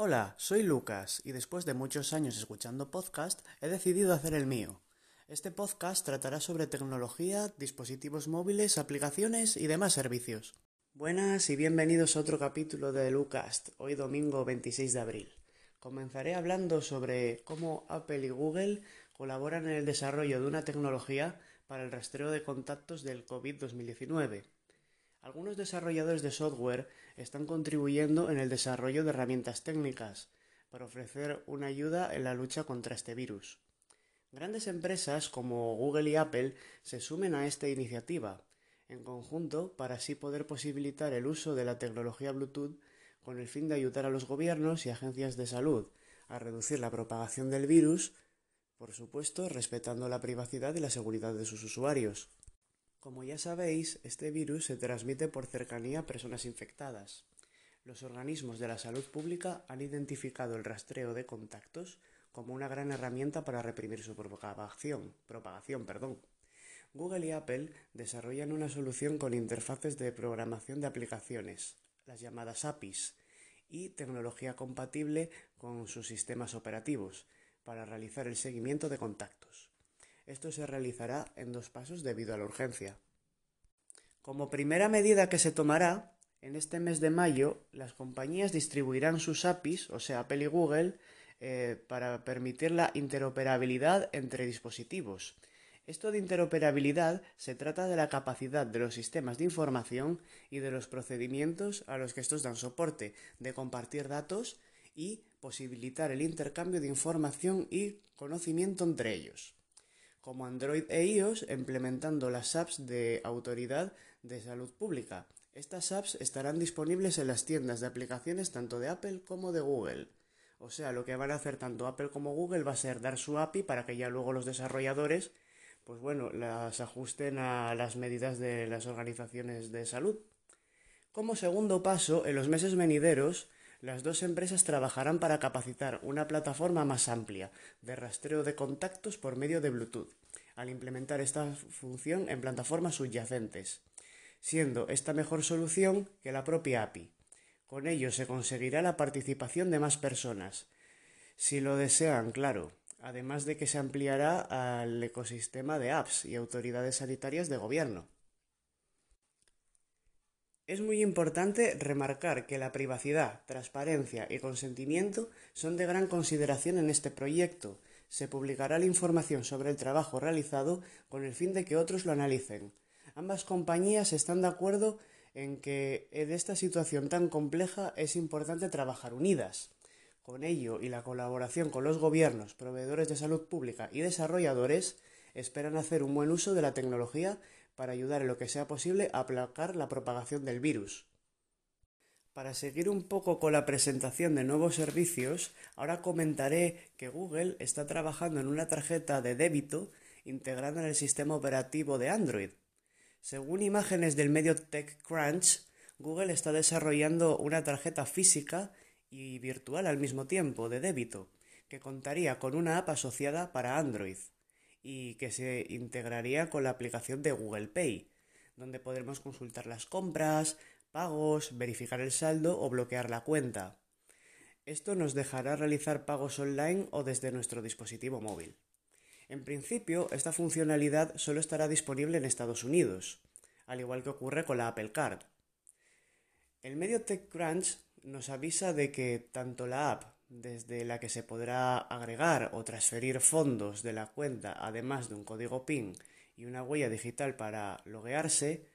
Hola, soy Lucas y después de muchos años escuchando podcast he decidido hacer el mío. Este podcast tratará sobre tecnología, dispositivos móviles, aplicaciones y demás servicios. Buenas y bienvenidos a otro capítulo de Lucas, hoy domingo 26 de abril. Comenzaré hablando sobre cómo Apple y Google colaboran en el desarrollo de una tecnología para el rastreo de contactos del COVID-2019. Algunos desarrolladores de software están contribuyendo en el desarrollo de herramientas técnicas para ofrecer una ayuda en la lucha contra este virus. Grandes empresas como Google y Apple se sumen a esta iniciativa en conjunto para así poder posibilitar el uso de la tecnología Bluetooth con el fin de ayudar a los gobiernos y agencias de salud a reducir la propagación del virus, por supuesto respetando la privacidad y la seguridad de sus usuarios. Como ya sabéis, este virus se transmite por cercanía a personas infectadas. Los organismos de la salud pública han identificado el rastreo de contactos como una gran herramienta para reprimir su propagación. Google y Apple desarrollan una solución con interfaces de programación de aplicaciones, las llamadas APIs, y tecnología compatible con sus sistemas operativos para realizar el seguimiento de contactos. Esto se realizará en dos pasos debido a la urgencia. Como primera medida que se tomará, en este mes de mayo las compañías distribuirán sus APIs, o sea, Apple y Google, eh, para permitir la interoperabilidad entre dispositivos. Esto de interoperabilidad se trata de la capacidad de los sistemas de información y de los procedimientos a los que estos dan soporte, de compartir datos y posibilitar el intercambio de información y conocimiento entre ellos como Android e iOS implementando las apps de Autoridad de Salud Pública. Estas apps estarán disponibles en las tiendas de aplicaciones tanto de Apple como de Google. O sea, lo que van a hacer tanto Apple como Google va a ser dar su API para que ya luego los desarrolladores, pues bueno, las ajusten a las medidas de las organizaciones de salud. Como segundo paso, en los meses venideros, las dos empresas trabajarán para capacitar una plataforma más amplia de rastreo de contactos por medio de Bluetooth, al implementar esta función en plataformas subyacentes, siendo esta mejor solución que la propia API. Con ello se conseguirá la participación de más personas, si lo desean, claro, además de que se ampliará al ecosistema de apps y autoridades sanitarias de gobierno. Es muy importante remarcar que la privacidad, transparencia y consentimiento son de gran consideración en este proyecto. Se publicará la información sobre el trabajo realizado con el fin de que otros lo analicen. Ambas compañías están de acuerdo en que en esta situación tan compleja es importante trabajar unidas. Con ello y la colaboración con los gobiernos, proveedores de salud pública y desarrolladores, esperan hacer un buen uso de la tecnología para ayudar en lo que sea posible a aplacar la propagación del virus. Para seguir un poco con la presentación de nuevos servicios, ahora comentaré que Google está trabajando en una tarjeta de débito integrada en el sistema operativo de Android. Según imágenes del medio TechCrunch, Google está desarrollando una tarjeta física y virtual al mismo tiempo de débito, que contaría con una app asociada para Android y que se integraría con la aplicación de Google Pay, donde podremos consultar las compras, pagos, verificar el saldo o bloquear la cuenta. Esto nos dejará realizar pagos online o desde nuestro dispositivo móvil. En principio, esta funcionalidad solo estará disponible en Estados Unidos, al igual que ocurre con la Apple Card. El medio TechCrunch nos avisa de que tanto la app desde la que se podrá agregar o transferir fondos de la cuenta, además de un código PIN y una huella digital para loguearse,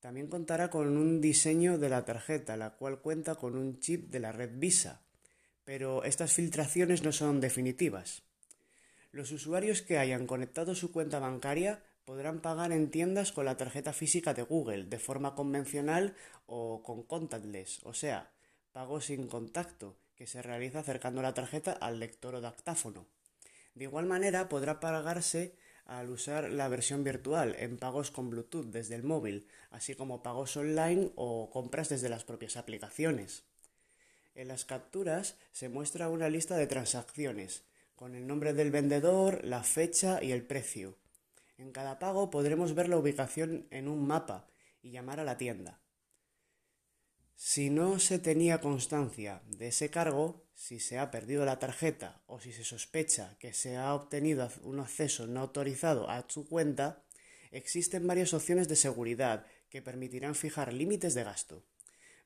también contará con un diseño de la tarjeta, la cual cuenta con un chip de la red Visa. Pero estas filtraciones no son definitivas. Los usuarios que hayan conectado su cuenta bancaria podrán pagar en tiendas con la tarjeta física de Google, de forma convencional o con contactless, o sea, pago sin contacto, que se realiza acercando la tarjeta al lector o dactáfono. De igual manera podrá pagarse al usar la versión virtual en pagos con Bluetooth desde el móvil, así como pagos online o compras desde las propias aplicaciones. En las capturas se muestra una lista de transacciones, con el nombre del vendedor, la fecha y el precio. En cada pago podremos ver la ubicación en un mapa y llamar a la tienda. Si no se tenía constancia de ese cargo, si se ha perdido la tarjeta o si se sospecha que se ha obtenido un acceso no autorizado a su cuenta, existen varias opciones de seguridad que permitirán fijar límites de gasto.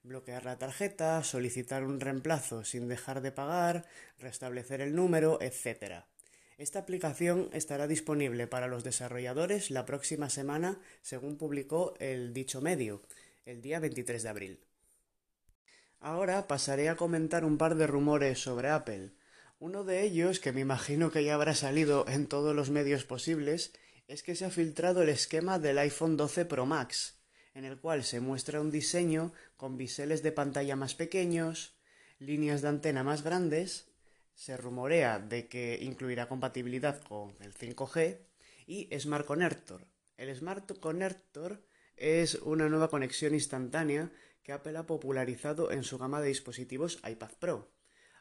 Bloquear la tarjeta, solicitar un reemplazo sin dejar de pagar, restablecer el número, etc. Esta aplicación estará disponible para los desarrolladores la próxima semana, según publicó el dicho medio, el día 23 de abril. Ahora pasaré a comentar un par de rumores sobre Apple. Uno de ellos, que me imagino que ya habrá salido en todos los medios posibles, es que se ha filtrado el esquema del iPhone 12 Pro Max, en el cual se muestra un diseño con biseles de pantalla más pequeños, líneas de antena más grandes, se rumorea de que incluirá compatibilidad con el 5G y Smart Connector. El Smart Connector es una nueva conexión instantánea que Apple ha popularizado en su gama de dispositivos iPad Pro,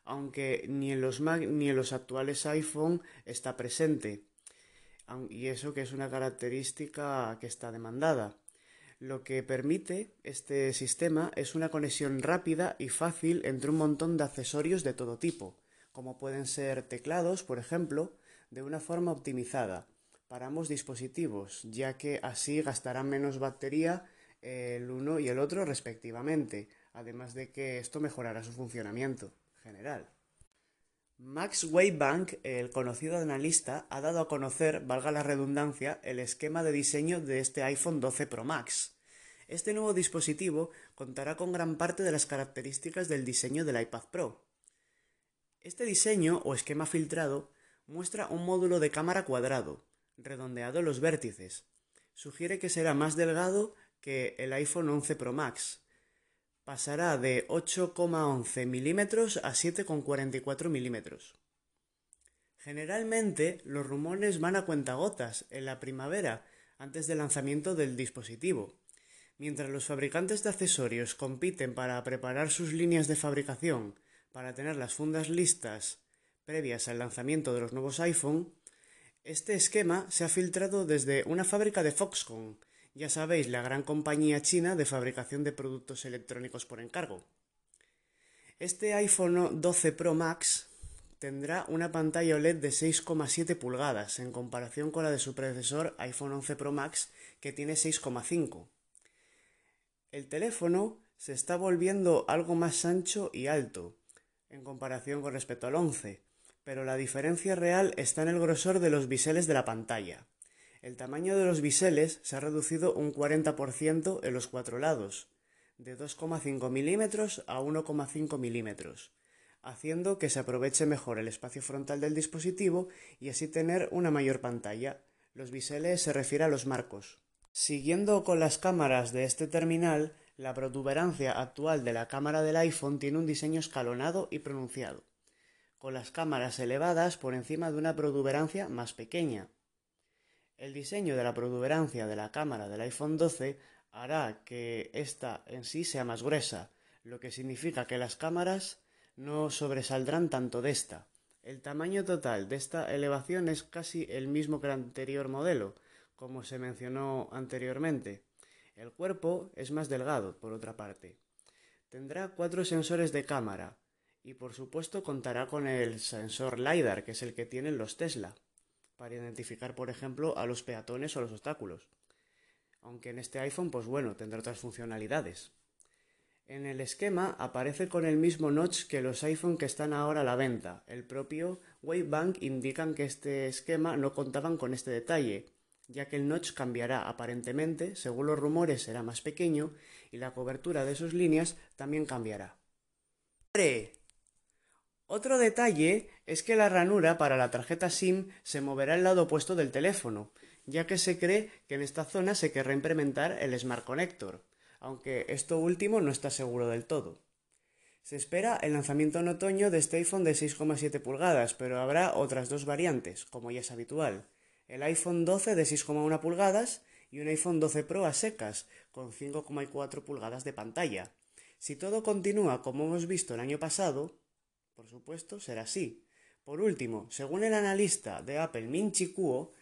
aunque ni en los Mac ni en los actuales iPhone está presente, y eso que es una característica que está demandada. Lo que permite este sistema es una conexión rápida y fácil entre un montón de accesorios de todo tipo, como pueden ser teclados, por ejemplo, de una forma optimizada para ambos dispositivos, ya que así gastarán menos batería el uno y el otro respectivamente, además de que esto mejorará su funcionamiento general. Max Waybank, el conocido analista, ha dado a conocer, valga la redundancia, el esquema de diseño de este iPhone 12 Pro Max. Este nuevo dispositivo contará con gran parte de las características del diseño del iPad Pro. Este diseño o esquema filtrado muestra un módulo de cámara cuadrado, redondeado en los vértices. Sugiere que será más delgado que el iPhone 11 Pro Max. Pasará de 8,11 milímetros a 7,44 milímetros. Generalmente los rumores van a cuentagotas en la primavera, antes del lanzamiento del dispositivo. Mientras los fabricantes de accesorios compiten para preparar sus líneas de fabricación para tener las fundas listas previas al lanzamiento de los nuevos iPhone, este esquema se ha filtrado desde una fábrica de Foxconn ya sabéis, la gran compañía china de fabricación de productos electrónicos por encargo. Este iPhone 12 Pro Max tendrá una pantalla OLED de 6,7 pulgadas en comparación con la de su predecesor iPhone 11 Pro Max que tiene 6,5. El teléfono se está volviendo algo más ancho y alto en comparación con respecto al 11, pero la diferencia real está en el grosor de los biseles de la pantalla. El tamaño de los biseles se ha reducido un 40% en los cuatro lados, de 2,5 milímetros a 1,5 milímetros, haciendo que se aproveche mejor el espacio frontal del dispositivo y así tener una mayor pantalla. Los biseles se refiere a los marcos. Siguiendo con las cámaras de este terminal, la protuberancia actual de la cámara del iPhone tiene un diseño escalonado y pronunciado, con las cámaras elevadas por encima de una protuberancia más pequeña, el diseño de la protuberancia de la cámara del iPhone 12 hará que ésta en sí sea más gruesa, lo que significa que las cámaras no sobresaldrán tanto de esta. El tamaño total de esta elevación es casi el mismo que el anterior modelo, como se mencionó anteriormente. El cuerpo es más delgado, por otra parte. Tendrá cuatro sensores de cámara y por supuesto contará con el sensor LiDAR, que es el que tienen los Tesla para identificar, por ejemplo, a los peatones o los obstáculos. Aunque en este iPhone, pues bueno, tendrá otras funcionalidades. En el esquema aparece con el mismo notch que los iPhone que están ahora a la venta. El propio Wavebank indican que este esquema no contaban con este detalle, ya que el notch cambiará aparentemente, según los rumores será más pequeño y la cobertura de sus líneas también cambiará. Otro detalle es que la ranura para la tarjeta SIM se moverá al lado opuesto del teléfono, ya que se cree que en esta zona se querrá implementar el Smart Connector, aunque esto último no está seguro del todo. Se espera el lanzamiento en otoño de este iPhone de 6,7 pulgadas, pero habrá otras dos variantes, como ya es habitual. El iPhone 12 de 6,1 pulgadas y un iPhone 12 Pro a secas, con 5,4 pulgadas de pantalla. Si todo continúa como hemos visto el año pasado, por supuesto, será así. Por último, según el analista de Apple Min Kuo,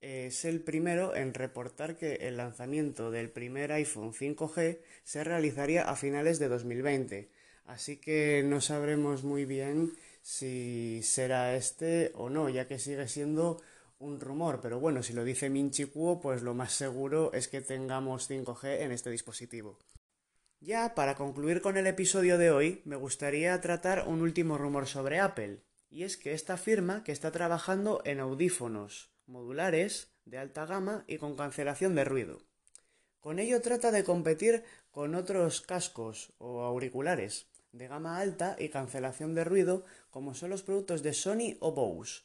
es el primero en reportar que el lanzamiento del primer iPhone 5G se realizaría a finales de 2020. Así que no sabremos muy bien si será este o no, ya que sigue siendo un rumor. Pero bueno, si lo dice Minchi Kuo, pues lo más seguro es que tengamos 5G en este dispositivo. Ya para concluir con el episodio de hoy, me gustaría tratar un último rumor sobre Apple, y es que esta firma que está trabajando en audífonos modulares de alta gama y con cancelación de ruido. Con ello trata de competir con otros cascos o auriculares de gama alta y cancelación de ruido como son los productos de Sony o Bose,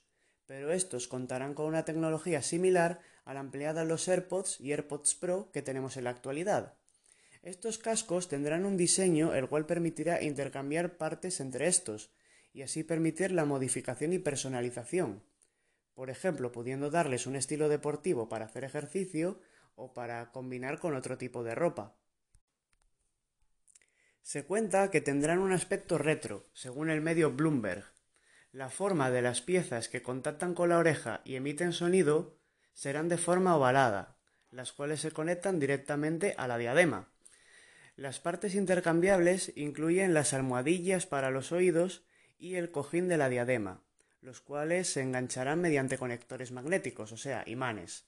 pero estos contarán con una tecnología similar a la empleada en los AirPods y AirPods Pro que tenemos en la actualidad. Estos cascos tendrán un diseño el cual permitirá intercambiar partes entre estos y así permitir la modificación y personalización. Por ejemplo, pudiendo darles un estilo deportivo para hacer ejercicio o para combinar con otro tipo de ropa. Se cuenta que tendrán un aspecto retro, según el medio Bloomberg. La forma de las piezas que contactan con la oreja y emiten sonido serán de forma ovalada, las cuales se conectan directamente a la diadema. Las partes intercambiables incluyen las almohadillas para los oídos y el cojín de la diadema, los cuales se engancharán mediante conectores magnéticos, o sea, imanes.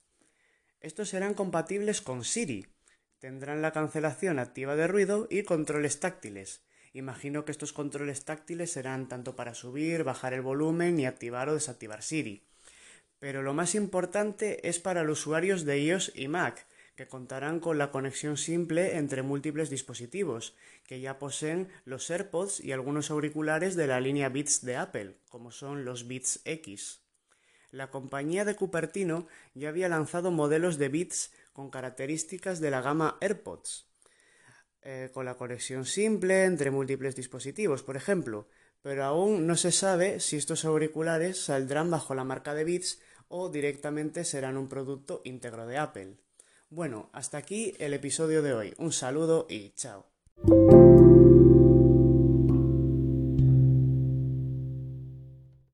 Estos serán compatibles con Siri, tendrán la cancelación activa de ruido y controles táctiles. Imagino que estos controles táctiles serán tanto para subir, bajar el volumen y activar o desactivar Siri. Pero lo más importante es para los usuarios de iOS y Mac, que contarán con la conexión simple entre múltiples dispositivos, que ya poseen los AirPods y algunos auriculares de la línea Beats de Apple, como son los Beats X. La compañía de Cupertino ya había lanzado modelos de Beats con características de la gama AirPods, eh, con la conexión simple entre múltiples dispositivos, por ejemplo, pero aún no se sabe si estos auriculares saldrán bajo la marca de Beats o directamente serán un producto íntegro de Apple. Bueno, hasta aquí el episodio de hoy. Un saludo y chao.